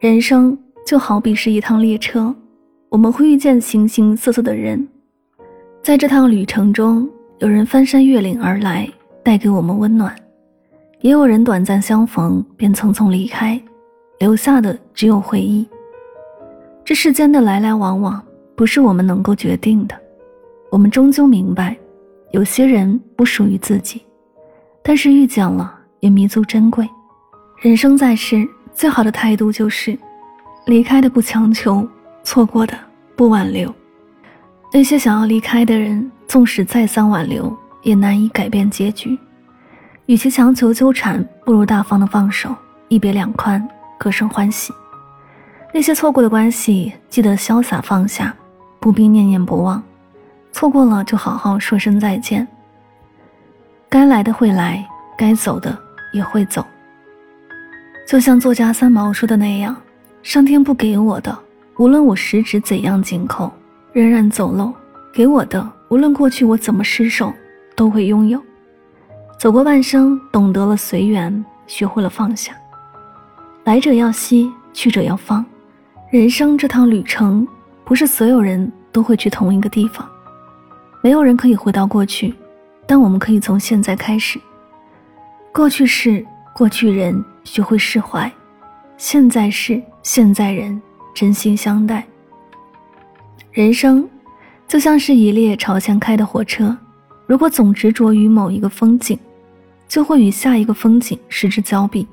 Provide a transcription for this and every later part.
人生就好比是一趟列车，我们会遇见形形色色的人，在这趟旅程中，有人翻山越岭而来，带给我们温暖；也有人短暂相逢便匆匆离开，留下的只有回忆。这世间的来来往往，不是我们能够决定的。我们终究明白，有些人不属于自己，但是遇见了也弥足珍贵。人生在世。最好的态度就是，离开的不强求，错过的不挽留。那些想要离开的人，纵使再三挽留，也难以改变结局。与其强求纠缠，不如大方的放手，一别两宽，各生欢喜。那些错过的关系，记得潇洒放下，不必念念不忘。错过了，就好好说声再见。该来的会来，该走的也会走。就像作家三毛说的那样，上天不给我的，无论我十指怎样紧扣，仍然走漏；给我的，无论过去我怎么失手，都会拥有。走过半生，懂得了随缘，学会了放下。来者要惜，去者要放。人生这趟旅程，不是所有人都会去同一个地方，没有人可以回到过去，但我们可以从现在开始。过去式。过去人学会释怀，现在事现在人真心相待。人生就像是一列朝前开的火车，如果总执着于某一个风景，就会与下一个风景失之交臂。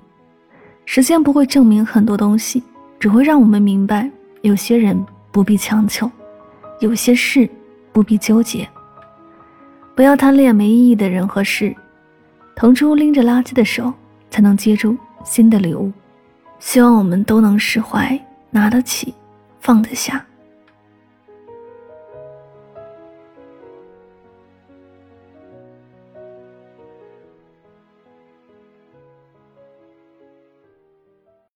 时间不会证明很多东西，只会让我们明白，有些人不必强求，有些事不必纠结。不要贪恋没意义的人和事，腾出拎着垃圾的手。才能接住新的礼物。希望我们都能释怀，拿得起，放得下。